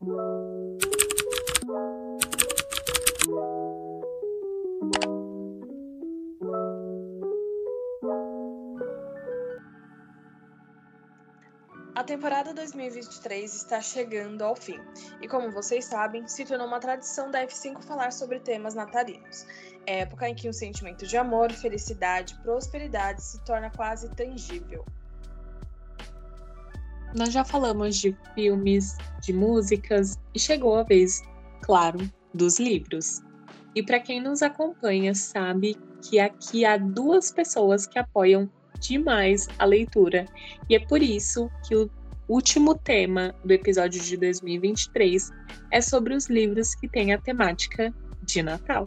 A temporada 2023 está chegando ao fim, e como vocês sabem, se tornou uma tradição da F5 falar sobre temas natalinos. Época em que um sentimento de amor, felicidade, prosperidade se torna quase tangível. Nós já falamos de filmes, de músicas, e chegou a vez, claro, dos livros. E para quem nos acompanha, sabe que aqui há duas pessoas que apoiam demais a leitura. E é por isso que o último tema do episódio de 2023 é sobre os livros que têm a temática de Natal.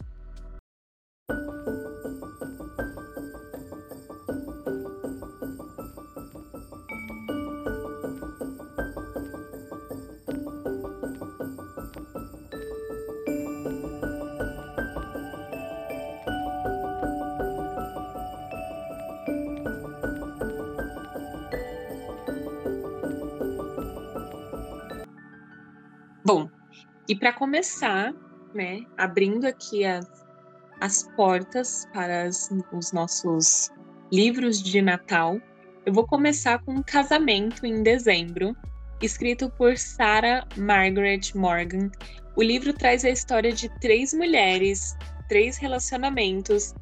E para começar, né, abrindo aqui as, as portas para as, os nossos livros de Natal, eu vou começar com um casamento em dezembro, escrito por Sarah Margaret Morgan. O livro traz a história de três mulheres, três relacionamentos,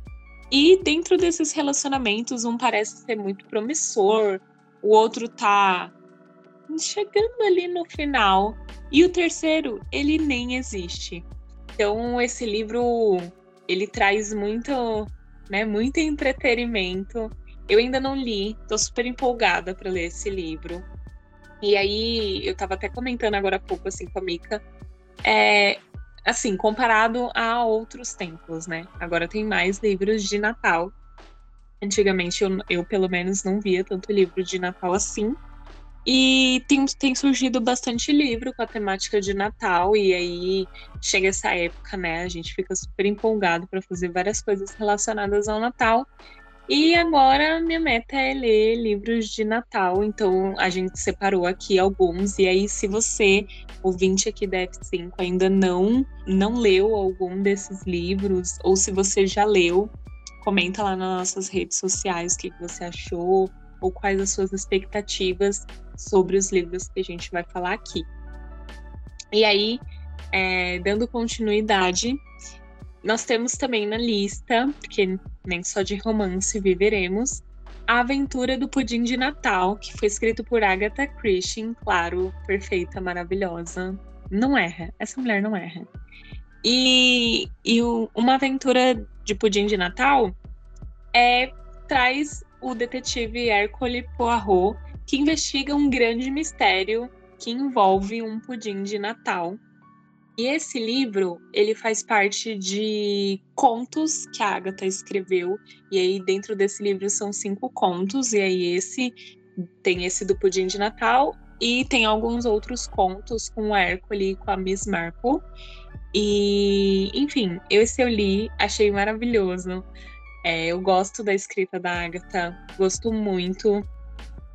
e dentro desses relacionamentos, um parece ser muito promissor, o outro tá chegando ali no final. E o terceiro, ele nem existe. Então, esse livro, ele traz muito, né, muito entretenimento. Eu ainda não li, tô super empolgada para ler esse livro. E aí, eu tava até comentando agora há pouco, assim, com a Mika, é, assim, comparado a outros tempos, né? Agora tem mais livros de Natal. Antigamente, eu, eu pelo menos não via tanto livro de Natal assim. E tem, tem surgido bastante livro com a temática de Natal, e aí chega essa época, né? A gente fica super empolgado para fazer várias coisas relacionadas ao Natal. E agora minha meta é ler livros de Natal, então a gente separou aqui alguns. E aí, se você, ouvinte aqui da F5, ainda não, não leu algum desses livros, ou se você já leu, comenta lá nas nossas redes sociais o que você achou, ou quais as suas expectativas sobre os livros que a gente vai falar aqui. E aí, é, dando continuidade, nós temos também na lista, porque nem só de romance viveremos, A Aventura do Pudim de Natal, que foi escrito por Agatha Christie, claro, perfeita, maravilhosa. Não erra, essa mulher não erra. E, e o, uma aventura de pudim de Natal é traz o detetive Hercule Poirot, que investiga um grande mistério que envolve um pudim de Natal. E esse livro, ele faz parte de contos que a Agatha escreveu, e aí dentro desse livro são cinco contos, e aí esse tem esse do pudim de Natal e tem alguns outros contos com o Hércules e com a Miss Marple. E, enfim, eu esse eu li, achei maravilhoso. É, eu gosto da escrita da Agatha, gosto muito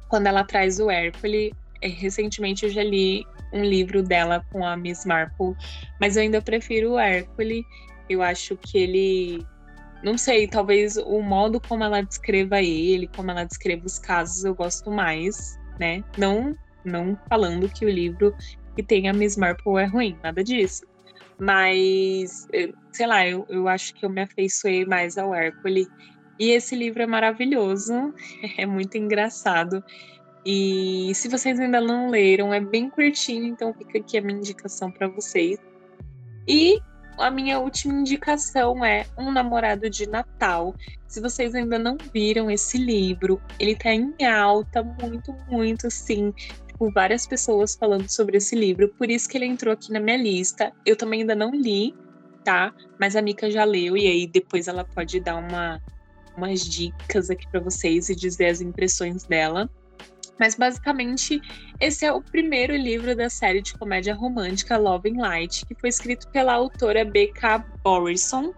quando ela traz o Hércules. É, recentemente eu já li um livro dela com a Miss Marple, mas eu ainda prefiro o Hércules. Eu acho que ele. Não sei, talvez o modo como ela descreva ele, como ela descreva os casos, eu gosto mais, né? Não, não falando que o livro que tem a Miss Marple é ruim, nada disso. Mas, sei lá, eu, eu acho que eu me afeiçoei mais ao Hércules. E esse livro é maravilhoso, é muito engraçado. E se vocês ainda não leram, é bem curtinho, então fica aqui a minha indicação para vocês. E a minha última indicação é Um Namorado de Natal. Se vocês ainda não viram esse livro, ele tá em alta, muito, muito, sim com várias pessoas falando sobre esse livro, por isso que ele entrou aqui na minha lista. Eu também ainda não li, tá? Mas a Mika já leu e aí depois ela pode dar uma, umas dicas aqui para vocês e dizer as impressões dela. Mas basicamente, esse é o primeiro livro da série de comédia romântica Love and Light, que foi escrito pela autora B.K. Borison.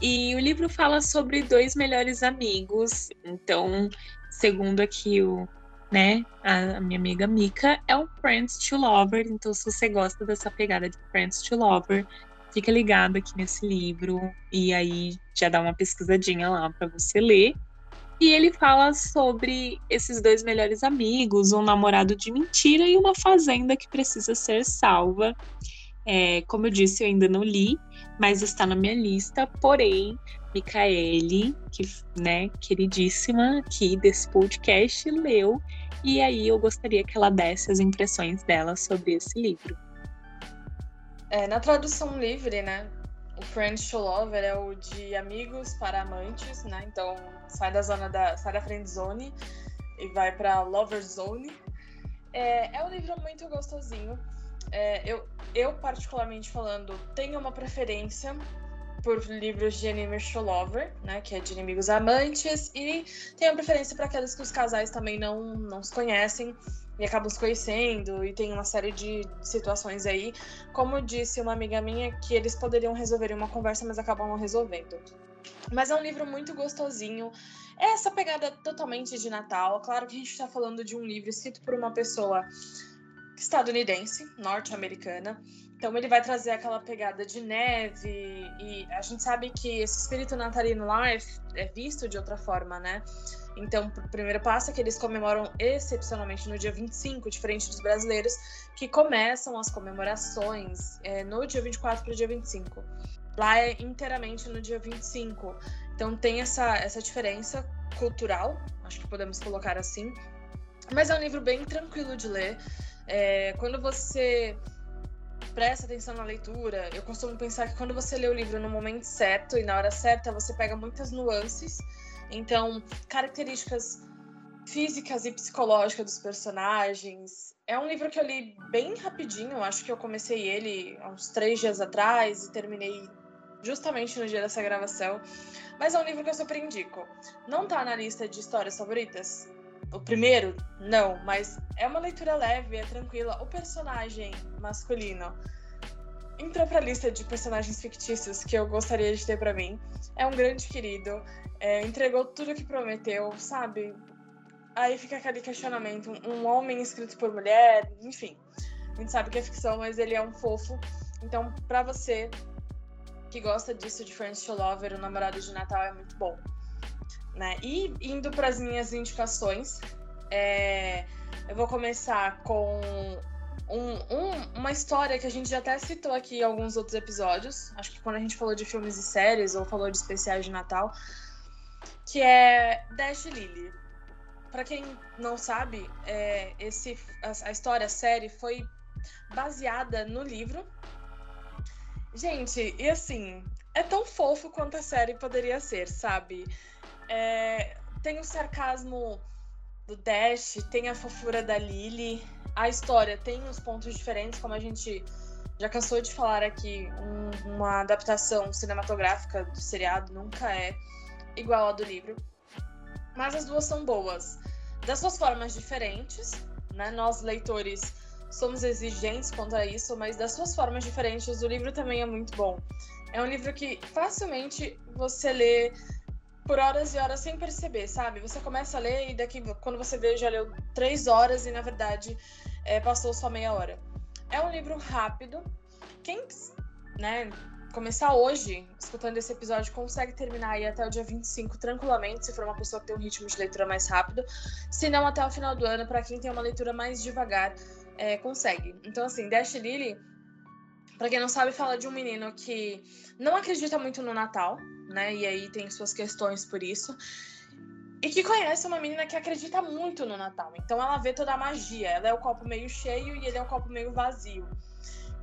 E o livro fala sobre dois melhores amigos. Então, segundo aqui o, né? A minha amiga Mika é um Friends to Lover, então se você gosta dessa pegada de Friends to Lover, fica ligado aqui nesse livro e aí já dá uma pesquisadinha lá para você ler. E ele fala sobre esses dois melhores amigos, um namorado de mentira e uma fazenda que precisa ser salva. É, como eu disse, eu ainda não li, mas está na minha lista. Porém, Micaele, que, né, queridíssima aqui desse podcast, leu. E aí eu gostaria que ela desse as impressões dela sobre esse livro. É, na tradução livre, né? O Friends to Lover é o de amigos para amantes, né? Então sai da zona da. sai da friend zone e vai para lover zone. É, é um livro muito gostosinho. É, eu, eu, particularmente falando, tenho uma preferência por livros de enemies to lover, né, que é de inimigos amantes, e tenho uma preferência para aqueles que os casais também não, não se conhecem e acabam se conhecendo, e tem uma série de situações aí, como disse uma amiga minha, que eles poderiam resolver em uma conversa, mas acabam não resolvendo. Mas é um livro muito gostosinho. É essa pegada totalmente de Natal. Claro que a gente está falando de um livro escrito por uma pessoa estadunidense, norte-americana. Então ele vai trazer aquela pegada de neve e a gente sabe que esse espírito natalino lá é, é visto de outra forma, né? Então, o primeiro passo é que eles comemoram excepcionalmente no dia 25, diferente dos brasileiros, que começam as comemorações é, no dia 24 para o dia 25. Lá é inteiramente no dia 25. Então tem essa, essa diferença cultural, acho que podemos colocar assim. Mas é um livro bem tranquilo de ler. É, quando você presta atenção na leitura, eu costumo pensar que quando você lê o livro no momento certo e na hora certa, você pega muitas nuances. Então, características físicas e psicológicas dos personagens. É um livro que eu li bem rapidinho, acho que eu comecei ele uns três dias atrás e terminei justamente no dia dessa gravação. Mas é um livro que eu super indico. Não tá na lista de histórias favoritas? O primeiro, não, mas é uma leitura leve, é tranquila. O personagem masculino entrou pra lista de personagens fictícios que eu gostaria de ter para mim. É um grande querido, é, entregou tudo que prometeu, sabe? Aí fica aquele questionamento: um, um homem escrito por mulher, enfim. A gente sabe que é ficção, mas ele é um fofo. Então, para você que gosta disso de Friends to Lover, o namorado de Natal é muito bom. Né? E indo para as minhas indicações, é, eu vou começar com um, um, uma história que a gente já até citou aqui em alguns outros episódios. Acho que quando a gente falou de filmes e séries ou falou de especiais de Natal, que é Dash Lily. Para quem não sabe, é, esse, a, a história, a série, foi baseada no livro. Gente, e assim, é tão fofo quanto a série poderia ser, sabe? É, tem o sarcasmo do Dash, tem a fofura da Lily. A história tem uns pontos diferentes, como a gente já cansou de falar aqui. Um, uma adaptação cinematográfica do seriado nunca é igual a do livro. Mas as duas são boas. Das suas formas diferentes, né? Nós, leitores, somos exigentes quanto a isso, mas das suas formas diferentes, o livro também é muito bom. É um livro que facilmente você lê por horas e horas sem perceber, sabe? Você começa a ler e daqui, quando você vê, já leu três horas e na verdade é, passou só meia hora. É um livro rápido. Quem, né, começar hoje, escutando esse episódio, consegue terminar aí até o dia 25 tranquilamente, se for uma pessoa que tem um ritmo de leitura mais rápido. Se não, até o final do ano, para quem tem uma leitura mais devagar, é, consegue. Então, assim, Dash Lily, para quem não sabe, fala de um menino que não acredita muito no Natal, né? E aí tem suas questões por isso. E que conhece uma menina que acredita muito no Natal. Então ela vê toda a magia. Ela é o copo meio cheio e ele é o copo meio vazio.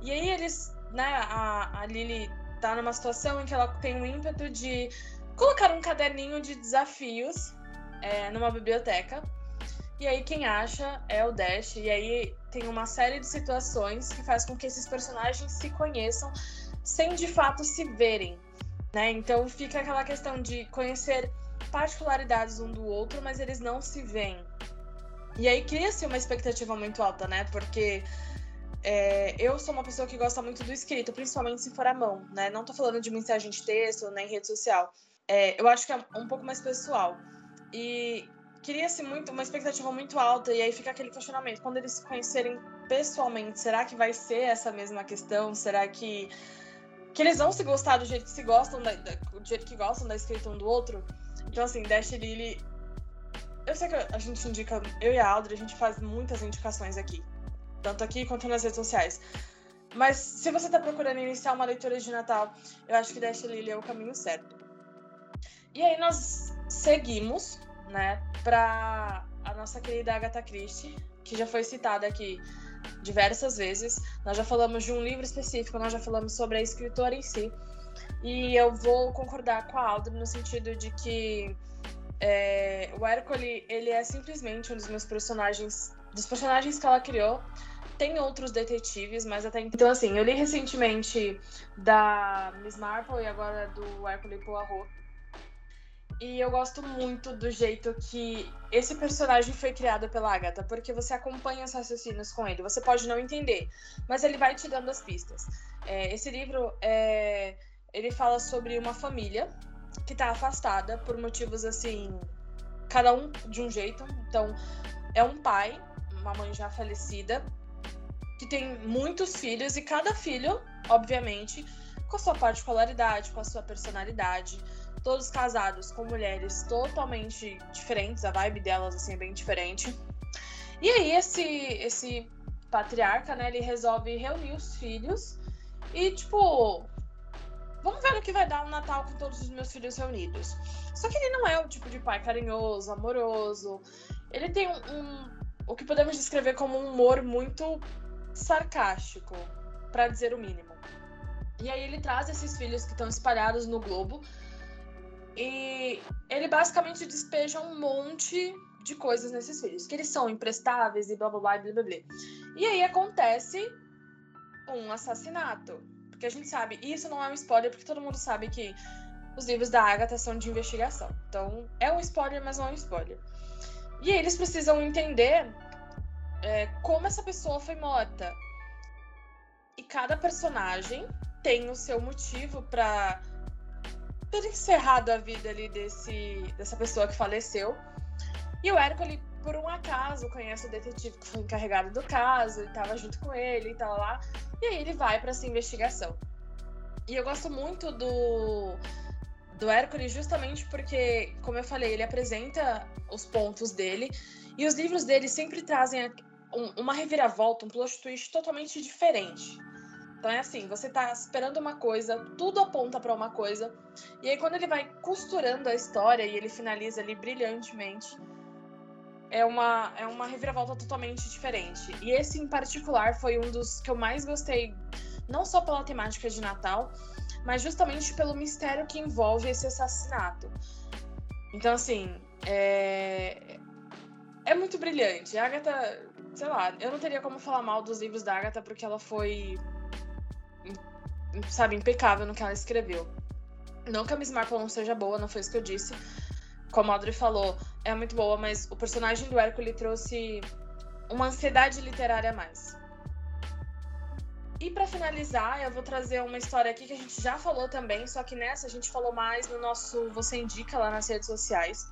E aí eles, né, a, a Lily tá numa situação em que ela tem um ímpeto de colocar um caderninho de desafios é, numa biblioteca. E aí quem acha é o Dash. E aí tem uma série de situações que faz com que esses personagens se conheçam sem de fato se verem. Né? Então fica aquela questão de conhecer particularidades um do outro, mas eles não se veem. E aí cria-se uma expectativa muito alta, né? Porque é, eu sou uma pessoa que gosta muito do escrito, principalmente se for à mão, né? Não tô falando de mensagem de texto nem rede social. É, eu acho que é um pouco mais pessoal. E cria-se muito uma expectativa muito alta e aí fica aquele questionamento quando eles se conhecerem pessoalmente será que vai ser essa mesma questão será que que eles vão se gostar do jeito que se gostam da, da, do jeito que gostam da escrita um do outro então assim Dash e Lily eu sei que a gente indica eu e a Audrey a gente faz muitas indicações aqui tanto aqui quanto nas redes sociais mas se você está procurando iniciar uma leitura de Natal eu acho que Dash Lily é o caminho certo e aí nós seguimos né, para a nossa querida Agatha Christie, que já foi citada aqui diversas vezes. Nós já falamos de um livro específico, nós já falamos sobre a escritora em si. E eu vou concordar com a Audrey no sentido de que é, o Hércules, ele é simplesmente um dos meus personagens, dos personagens que ela criou. Tem outros detetives, mas até então, assim, eu li recentemente da Miss Marple e agora do Hércules Poirot. E eu gosto muito do jeito que esse personagem foi criado pela Agatha, porque você acompanha os raciocínios com ele. Você pode não entender, mas ele vai te dando as pistas. É, esse livro é, ele fala sobre uma família que está afastada por motivos assim, cada um de um jeito. Então, é um pai, uma mãe já falecida, que tem muitos filhos e cada filho, obviamente, com a sua particularidade, com a sua personalidade todos casados com mulheres totalmente diferentes, a vibe delas assim é bem diferente. E aí esse esse patriarca, né, ele resolve reunir os filhos e tipo, vamos ver o que vai dar um Natal com todos os meus filhos reunidos. Só que ele não é o tipo de pai carinhoso, amoroso. Ele tem um, um o que podemos descrever como um humor muito sarcástico, para dizer o mínimo. E aí ele traz esses filhos que estão espalhados no globo e ele basicamente despeja um monte de coisas nesses filhos, que eles são imprestáveis e blá blá blá blá blá. blá. E aí acontece um assassinato. Porque a gente sabe, e isso não é um spoiler, porque todo mundo sabe que os livros da Agatha são de investigação. Então, é um spoiler, mas não é um spoiler. E eles precisam entender é, como essa pessoa foi morta. E cada personagem tem o seu motivo para ter encerrado a vida ali desse, dessa pessoa que faleceu. E o Hércules, por um acaso, conhece o detetive que foi encarregado do caso e estava junto com ele e tal lá. E aí ele vai para essa investigação. E eu gosto muito do, do Hércules justamente porque, como eu falei, ele apresenta os pontos dele e os livros dele sempre trazem uma reviravolta, um plot twist totalmente diferente. Então é assim, você tá esperando uma coisa, tudo aponta para uma coisa, e aí quando ele vai costurando a história e ele finaliza ali brilhantemente, é uma, é uma reviravolta totalmente diferente. E esse em particular foi um dos que eu mais gostei, não só pela temática de Natal, mas justamente pelo mistério que envolve esse assassinato. Então, assim, é, é muito brilhante. A Agatha, sei lá, eu não teria como falar mal dos livros da Agatha porque ela foi sabe, impecável no que ela escreveu. Não que a Miss Marple não seja boa, não foi isso que eu disse. Como a Audrey falou, é muito boa, mas o personagem do Hércules trouxe uma ansiedade literária a mais. E para finalizar, eu vou trazer uma história aqui que a gente já falou também, só que nessa a gente falou mais no nosso Você Indica lá nas redes sociais.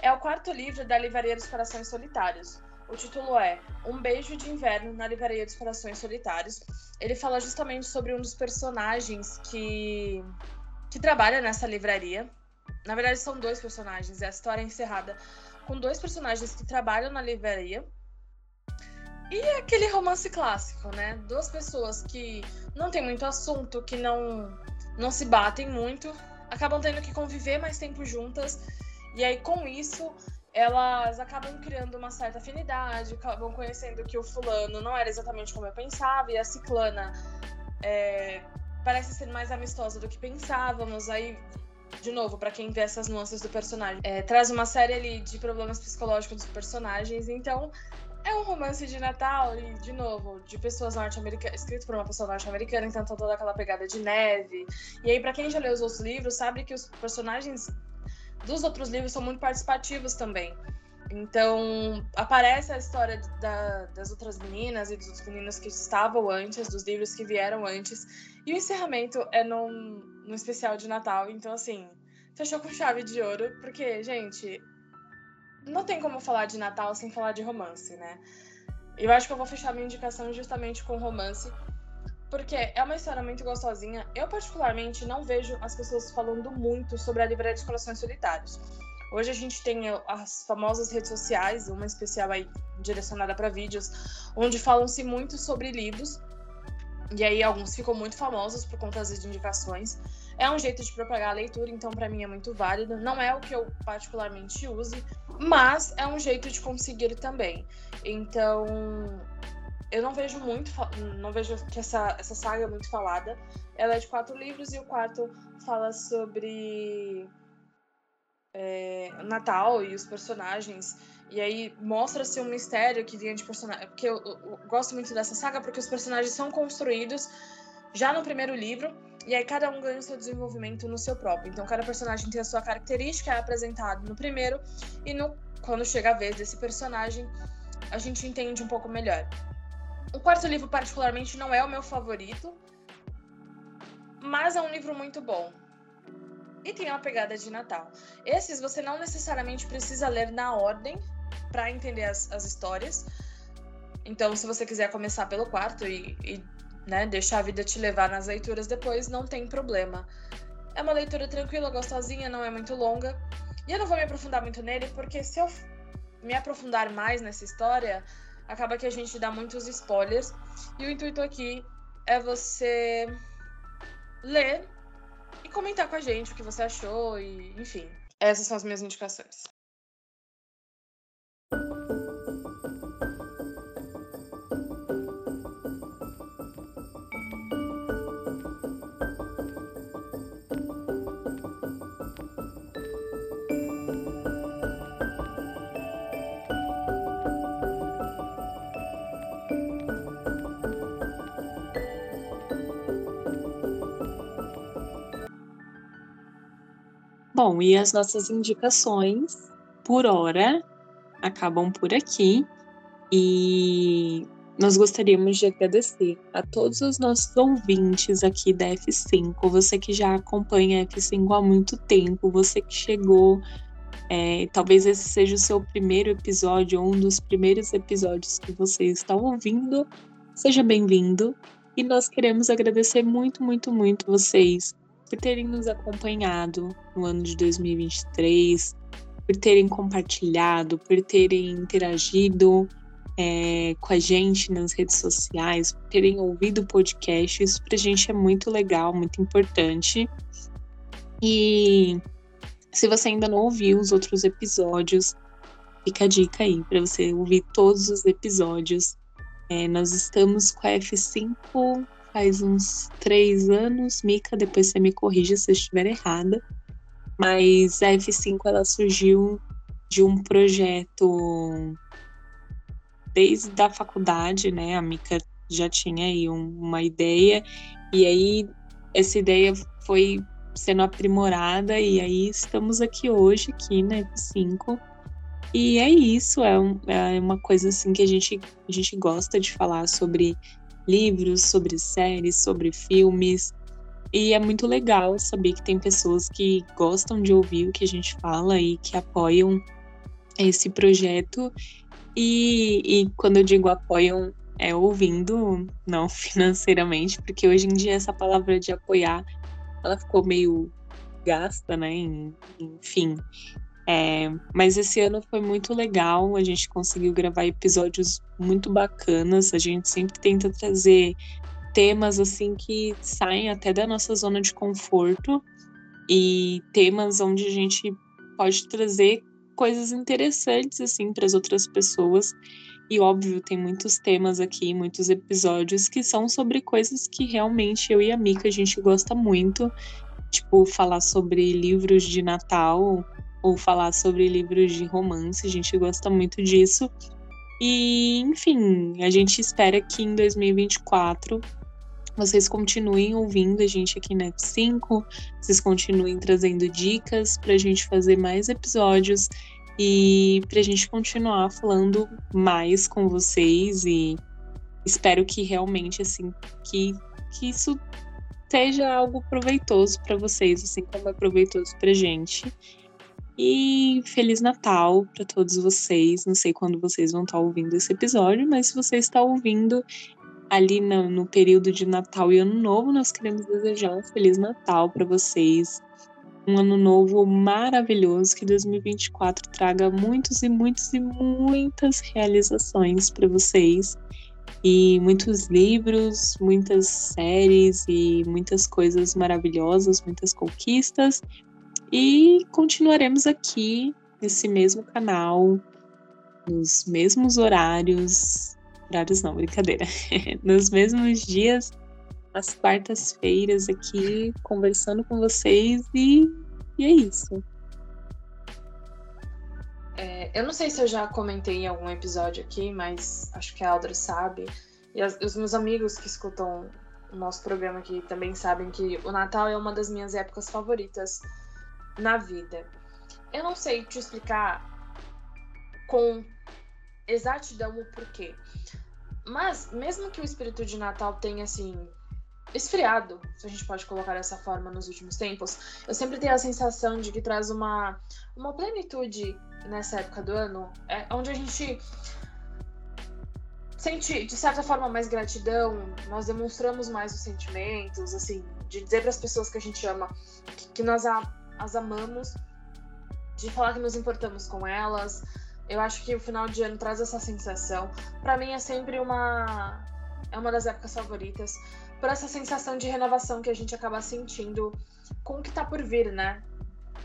É o quarto livro da Livraria dos Corações Solitários. O título é Um Beijo de Inverno na Livraria dos Corações Solitários. Ele fala justamente sobre um dos personagens que, que trabalha nessa livraria. Na verdade, são dois personagens. É a história encerrada com dois personagens que trabalham na livraria. E é aquele romance clássico, né? Duas pessoas que não tem muito assunto, que não, não se batem muito, acabam tendo que conviver mais tempo juntas. E aí, com isso, elas acabam criando uma certa afinidade, acabam conhecendo que o fulano não era exatamente como eu pensava, e a ciclana é, parece ser mais amistosa do que pensávamos. Aí, de novo, para quem vê essas nuances do personagem, é, traz uma série ali de problemas psicológicos dos personagens. Então, é um romance de Natal e, de novo, de pessoas norte-americanas, escrito por uma pessoa norte-americana, então toda aquela pegada de neve. E aí, para quem já leu os outros livros, sabe que os personagens dos outros livros são muito participativos também. Então, aparece a história da, das outras meninas e dos meninos que estavam antes, dos livros que vieram antes. E o encerramento é num, num especial de Natal. Então, assim, fechou com chave de ouro, porque, gente, não tem como falar de Natal sem falar de romance, né? Eu acho que eu vou fechar minha indicação justamente com romance, porque é uma história muito gostosinha. Eu, particularmente, não vejo as pessoas falando muito sobre a Livraria dos Corações Solitários. Hoje a gente tem as famosas redes sociais, uma especial aí direcionada para vídeos, onde falam-se muito sobre livros. E aí alguns ficam muito famosos por conta das indicações. É um jeito de propagar a leitura, então para mim é muito válido. Não é o que eu particularmente use, mas é um jeito de conseguir também. Então, eu não vejo muito, não vejo que essa, essa saga é muito falada. Ela é de quatro livros e o quarto fala sobre é, Natal e os personagens. E aí mostra-se um mistério que vinha de personagem. Porque eu, eu, eu gosto muito dessa saga porque os personagens são construídos já no primeiro livro e aí cada um ganha o seu desenvolvimento no seu próprio. Então cada personagem tem a sua característica, é apresentado no primeiro, e no, quando chega a vez desse personagem, a gente entende um pouco melhor. O quarto livro, particularmente, não é o meu favorito, mas é um livro muito bom. E tem uma pegada de Natal. Esses você não necessariamente precisa ler na ordem para entender as, as histórias. Então, se você quiser começar pelo quarto e, e né? Deixar a vida te levar nas leituras depois, não tem problema. É uma leitura tranquila, gostosinha, não é muito longa. E eu não vou me aprofundar muito nele, porque se eu me aprofundar mais nessa história, acaba que a gente dá muitos spoilers. E o intuito aqui é você ler e comentar com a gente o que você achou e, enfim. Essas são as minhas indicações. Bom, e as nossas indicações por hora acabam por aqui. E nós gostaríamos de agradecer a todos os nossos ouvintes aqui da F5, você que já acompanha a F5 há muito tempo, você que chegou, é, talvez esse seja o seu primeiro episódio, ou um dos primeiros episódios que você está ouvindo, seja bem-vindo. E nós queremos agradecer muito, muito, muito vocês por terem nos acompanhado no ano de 2023, por terem compartilhado, por terem interagido é, com a gente nas redes sociais, por terem ouvido o podcast. Isso pra gente é muito legal, muito importante. E se você ainda não ouviu os outros episódios, fica a dica aí para você ouvir todos os episódios. É, nós estamos com a F5 faz uns três anos. Mica, depois você me corrija se eu estiver errada. Mas a F5 ela surgiu de um projeto desde a faculdade, né? A Mica já tinha aí um, uma ideia e aí essa ideia foi sendo aprimorada e aí estamos aqui hoje aqui na F5 e é isso é, um, é uma coisa assim que a gente a gente gosta de falar sobre livros, sobre séries, sobre filmes. E é muito legal saber que tem pessoas que gostam de ouvir o que a gente fala e que apoiam esse projeto. E, e quando eu digo apoiam, é ouvindo, não financeiramente, porque hoje em dia essa palavra de apoiar, ela ficou meio gasta, né? Enfim. É, mas esse ano foi muito legal, a gente conseguiu gravar episódios muito bacanas, a gente sempre tenta trazer temas assim que saem até da nossa zona de conforto e temas onde a gente pode trazer coisas interessantes assim para as outras pessoas. E óbvio, tem muitos temas aqui, muitos episódios que são sobre coisas que realmente eu e a Mika a gente gosta muito, tipo falar sobre livros de Natal, ou falar sobre livros de romance, a gente gosta muito disso. E, enfim, a gente espera que em 2024 vocês continuem ouvindo a gente aqui na F5, vocês continuem trazendo dicas para a gente fazer mais episódios e para a gente continuar falando mais com vocês e espero que realmente assim que, que isso seja algo proveitoso para vocês, assim como é proveitoso para gente. E Feliz Natal para todos vocês. Não sei quando vocês vão estar ouvindo esse episódio, mas se você está ouvindo ali no, no período de Natal e Ano Novo, nós queremos desejar um Feliz Natal para vocês. Um ano novo maravilhoso, que 2024 traga muitos e muitos e muitas realizações para vocês e muitos livros, muitas séries e muitas coisas maravilhosas, muitas conquistas. E continuaremos aqui nesse mesmo canal, nos mesmos horários. Horários não, brincadeira. nos mesmos dias, às quartas-feiras, aqui conversando com vocês. E, e é isso. É, eu não sei se eu já comentei em algum episódio aqui, mas acho que a Aldra sabe. E as, os meus amigos que escutam o nosso programa aqui também sabem que o Natal é uma das minhas épocas favoritas na vida. Eu não sei te explicar com exatidão o porquê. Mas, mesmo que o espírito de Natal tenha, assim, esfriado, se a gente pode colocar dessa forma, nos últimos tempos, eu sempre tenho a sensação de que traz uma, uma plenitude nessa época do ano, é, onde a gente sente, de certa forma, mais gratidão, nós demonstramos mais os sentimentos, assim, de dizer para as pessoas que a gente ama que, que nós a, as amamos, de falar que nos importamos com elas. Eu acho que o final de ano traz essa sensação. Para mim é sempre uma é uma das épocas favoritas por essa sensação de renovação que a gente acaba sentindo com o que tá por vir, né?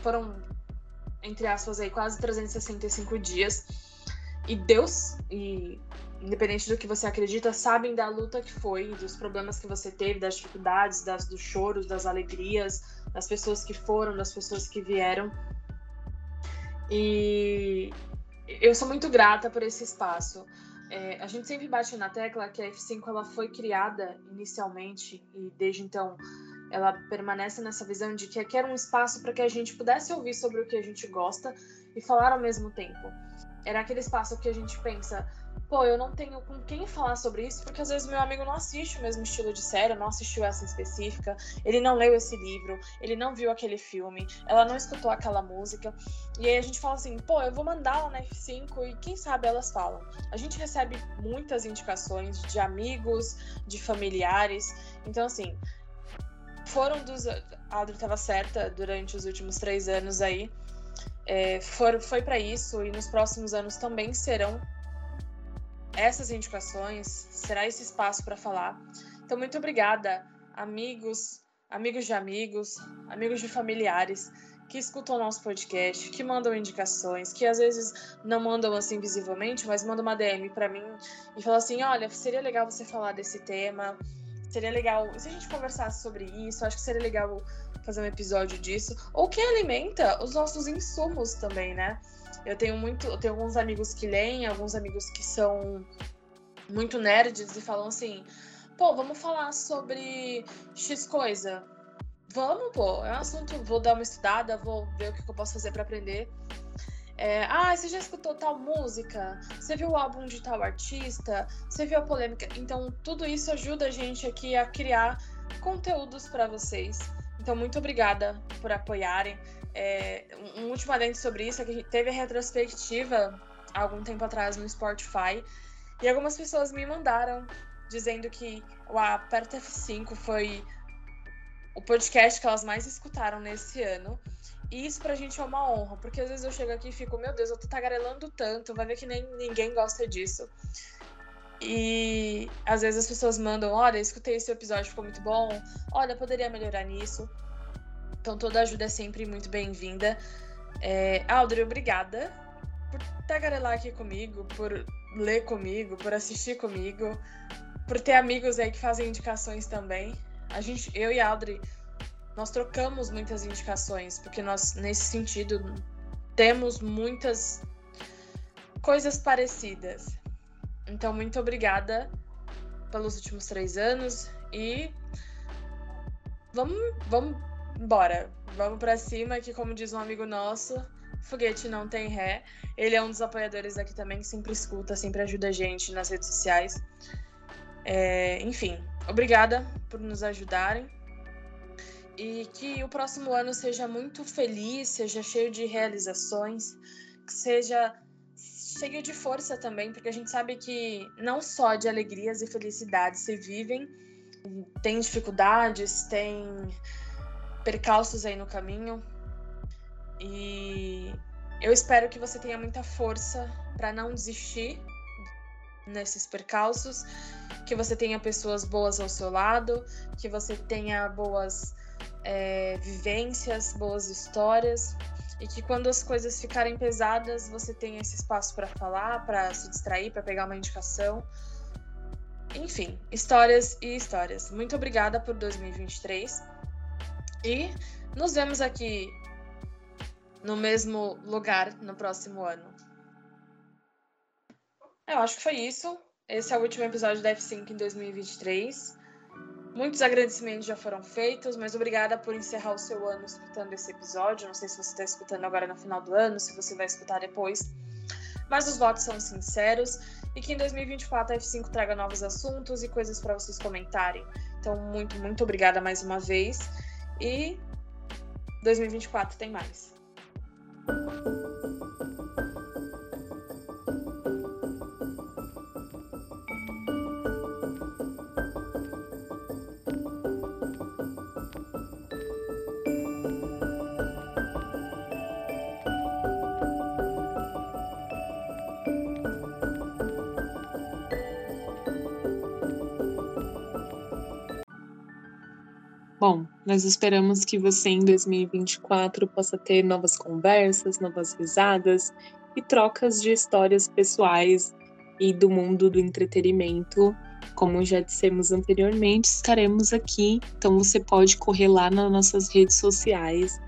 Foram entre aspas aí quase 365 dias e Deus e independente do que você acredita, sabem da luta que foi, dos problemas que você teve, das dificuldades, das, dos choros, das alegrias, das pessoas que foram, das pessoas que vieram. E eu sou muito grata por esse espaço. É, a gente sempre bate na tecla que a F5 ela foi criada inicialmente e desde então ela permanece nessa visão de que era um espaço para que a gente pudesse ouvir sobre o que a gente gosta e falar ao mesmo tempo. Era aquele espaço que a gente pensa, pô, eu não tenho com quem falar sobre isso, porque às vezes meu amigo não assiste o mesmo estilo de série, não assistiu essa específica, ele não leu esse livro, ele não viu aquele filme, ela não escutou aquela música. E aí a gente fala assim, pô, eu vou mandar lá na F5 e quem sabe elas falam. A gente recebe muitas indicações de amigos, de familiares. Então, assim, foram dos. A Audrey estava certa durante os últimos três anos aí. É, for, foi para isso e nos próximos anos também serão essas indicações, será esse espaço para falar. Então, muito obrigada, amigos, amigos de amigos, amigos de familiares que escutam o nosso podcast, que mandam indicações, que às vezes não mandam assim visivelmente, mas mandam uma DM para mim e falam assim: olha, seria legal você falar desse tema, seria legal se a gente conversasse sobre isso, acho que seria legal fazer um episódio disso, ou que alimenta os nossos insumos também, né? Eu tenho muito, eu tenho alguns amigos que leem, alguns amigos que são muito nerds e falam assim: pô, vamos falar sobre X coisa. Vamos, pô, é um assunto, vou dar uma estudada, vou ver o que eu posso fazer para aprender. É, ah, você já escutou tal música? Você viu o álbum de tal artista? Você viu a polêmica? Então, tudo isso ajuda a gente aqui a criar conteúdos para vocês. Então, muito obrigada por apoiarem. É, um último adendo sobre isso é que teve a retrospectiva algum tempo atrás no Spotify e algumas pessoas me mandaram dizendo que o Aperta F5 foi o podcast que elas mais escutaram nesse ano. E isso pra gente é uma honra, porque às vezes eu chego aqui e fico, meu Deus, eu tô tagarelando tanto, vai ver que nem ninguém gosta disso. E às vezes as pessoas mandam, olha, escutei esse episódio, ficou muito bom, olha, poderia melhorar nisso. Então toda ajuda é sempre muito bem-vinda. É, Audrey, obrigada por tagarelar aqui comigo, por ler comigo, por assistir comigo, por ter amigos aí que fazem indicações também. A gente, eu e a Audrey, nós trocamos muitas indicações, porque nós, nesse sentido, temos muitas coisas parecidas. Então, muito obrigada pelos últimos três anos e vamos, vamos bora, vamos para cima, que como diz um amigo nosso, foguete não tem ré. Ele é um dos apoiadores aqui também, que sempre escuta, sempre ajuda a gente nas redes sociais. É, enfim, obrigada por nos ajudarem. e que o próximo ano seja muito feliz, seja cheio de realizações, que seja cheio de força também, porque a gente sabe que não só de alegrias e felicidades se vivem, tem dificuldades, tem percalços aí no caminho. E eu espero que você tenha muita força para não desistir nesses percalços, que você tenha pessoas boas ao seu lado, que você tenha boas é, vivências, boas histórias e que quando as coisas ficarem pesadas você tenha esse espaço para falar, para se distrair, para pegar uma indicação. Enfim, histórias e histórias. Muito obrigada por 2023 e nos vemos aqui no mesmo lugar no próximo ano. Eu acho que foi isso. Esse é o último episódio da F5 em 2023. Muitos agradecimentos já foram feitos, mas obrigada por encerrar o seu ano escutando esse episódio. Não sei se você está escutando agora no final do ano, se você vai escutar depois. Mas os votos são sinceros e que em 2024 a F5 traga novos assuntos e coisas para vocês comentarem. Então, muito, muito obrigada mais uma vez. E 2024 tem mais. Nós esperamos que você em 2024 possa ter novas conversas, novas risadas e trocas de histórias pessoais e do mundo do entretenimento. Como já dissemos anteriormente, estaremos aqui, então você pode correr lá nas nossas redes sociais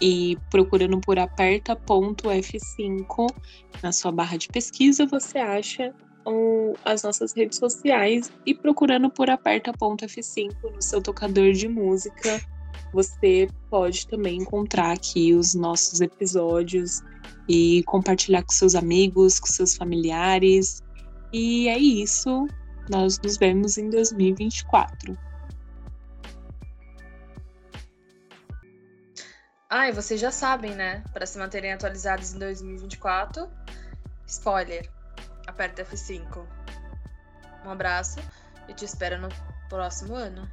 e procurando por aperta.f5 na sua barra de pesquisa, você acha as nossas redes sociais e procurando por aperta.f5 no seu tocador de música, você pode também encontrar aqui os nossos episódios e compartilhar com seus amigos, com seus familiares. E é isso. Nós nos vemos em 2024. Ah, e vocês já sabem, né? Para se manterem atualizados em 2024, spoiler, aperta F5. Um abraço e te espero no próximo ano.